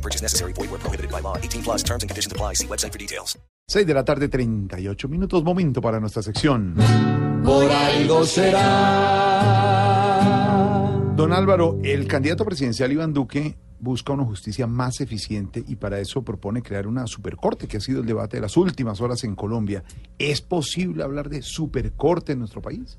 No purchase necessary. Void where prohibited by law. 18 plus terms and conditions apply. See website for details. 6 de la tarde, 38 minutos. Momento para nuestra sección. Por algo será. Don Álvaro, el candidato presidencial Iván Duque busca una justicia más eficiente y para eso propone crear una supercorte, que ha sido el debate de las últimas horas en Colombia. ¿Es posible hablar de supercorte en nuestro país?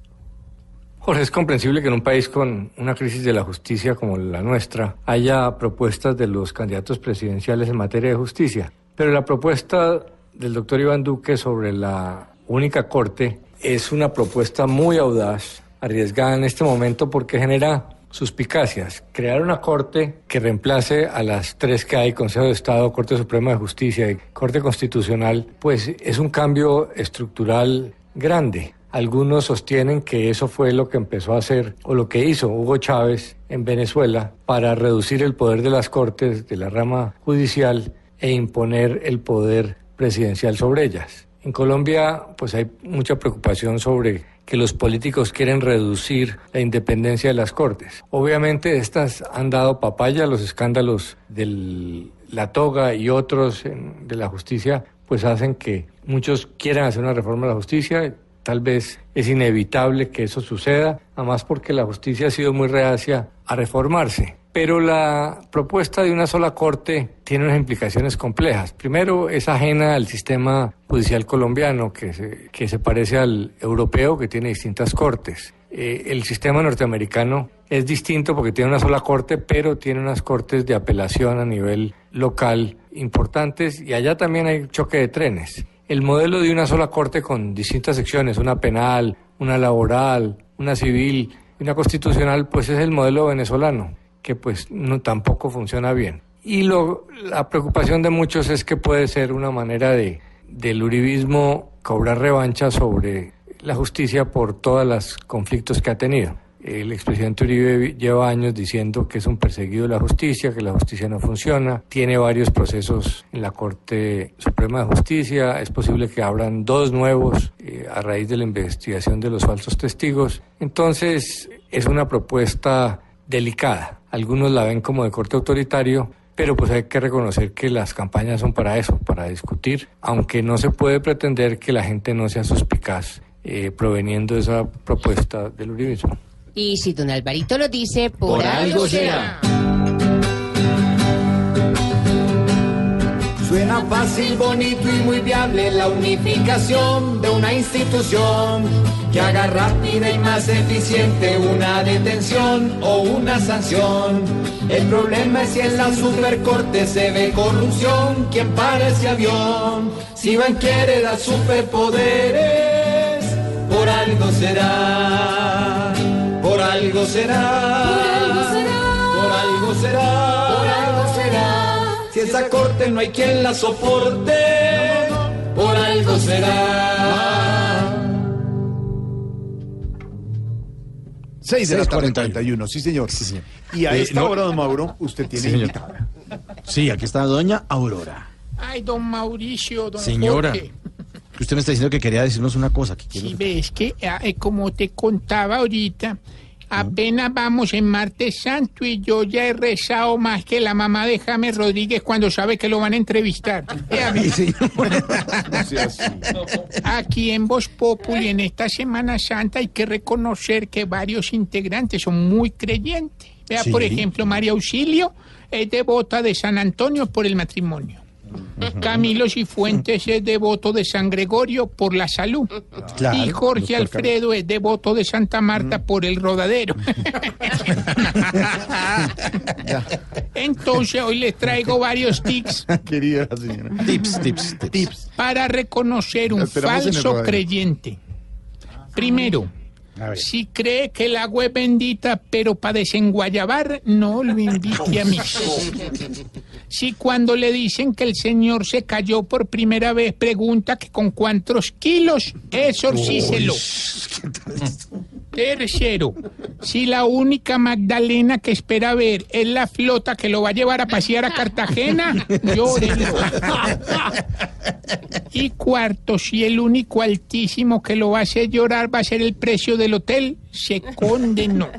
Jorge, es comprensible que en un país con una crisis de la justicia como la nuestra haya propuestas de los candidatos presidenciales en materia de justicia. Pero la propuesta del doctor Iván Duque sobre la única corte es una propuesta muy audaz, arriesgada en este momento porque genera suspicacias. Crear una corte que reemplace a las tres que hay, Consejo de Estado, Corte Suprema de Justicia y Corte Constitucional, pues es un cambio estructural grande. Algunos sostienen que eso fue lo que empezó a hacer o lo que hizo Hugo Chávez en Venezuela para reducir el poder de las cortes, de la rama judicial e imponer el poder presidencial sobre ellas. En Colombia, pues hay mucha preocupación sobre que los políticos quieren reducir la independencia de las cortes. Obviamente estas han dado papaya a los escándalos de la toga y otros de la justicia, pues hacen que muchos quieran hacer una reforma de la justicia. Tal vez es inevitable que eso suceda, además porque la justicia ha sido muy reacia a reformarse. Pero la propuesta de una sola corte tiene unas implicaciones complejas. Primero, es ajena al sistema judicial colombiano, que se, que se parece al europeo, que tiene distintas cortes. Eh, el sistema norteamericano es distinto porque tiene una sola corte, pero tiene unas cortes de apelación a nivel local importantes y allá también hay choque de trenes. El modelo de una sola corte con distintas secciones, una penal, una laboral, una civil y una constitucional, pues es el modelo venezolano que pues no tampoco funciona bien. Y lo, la preocupación de muchos es que puede ser una manera de del uribismo cobrar revancha sobre la justicia por todos los conflictos que ha tenido. El expresidente Uribe lleva años diciendo que es un perseguido de la justicia, que la justicia no funciona, tiene varios procesos en la Corte Suprema de Justicia, es posible que abran dos nuevos eh, a raíz de la investigación de los falsos testigos. Entonces, es una propuesta delicada. Algunos la ven como de corte autoritario, pero pues hay que reconocer que las campañas son para eso, para discutir, aunque no se puede pretender que la gente no sea suspicaz eh, proveniendo de esa propuesta del uribismo. Y si don Alvarito lo dice, por, Por algo será. Suena fácil, bonito y muy viable la unificación de una institución que haga rápida y más eficiente una detención o una sanción. El problema es si en la supercorte se ve corrupción, ¿quién para ese avión? Si Iván quiere dar superpoderes, por algo será, por algo será, por algo será, por algo será. Si esa corte no hay quien la soporte, por algo será. 6 de la tarde, 6:41. 41. Sí, señor. Sí, señor. Y a Eh, esta no- hora, don Mauro, usted tiene Sí, invitada. Sí, aquí está doña Aurora. Ay, don Mauricio, don Señora, Jorge. usted me está diciendo que quería decirnos una cosa. Que Si ves que, ah, eh, como te contaba ahorita, apenas vamos en martes santo y yo ya he rezado más que la mamá de James Rodríguez cuando sabe que lo van a entrevistar. A. Aquí en Voz Populi, en esta Semana Santa, hay que reconocer que varios integrantes son muy creyentes. Vea, Sí. por ejemplo, María Auxilio es devota de San Antonio por el matrimonio. Camilo Cifuentes es devoto de San Gregorio por la salud. Claro, y Jorge Alfredo es devoto de Santa Marta por el rodadero. Entonces hoy les traigo varios tips Querida señora. Tips, tips, tips. para reconocer un falso creyente. Primero, si cree que el agua es bendita, pero para desenguayabar, no lo invite a mí. Si cuando le dicen que el señor se cayó por primera vez, pregunta que con cuántos kilos, exorcíselo. Tercero, si la única Magdalena que espera ver es la flota que lo va a llevar a pasear a Cartagena, llórelo. Y cuarto, si el único altísimo que lo va a hacer llorar va a ser el precio del hotel, se condenó.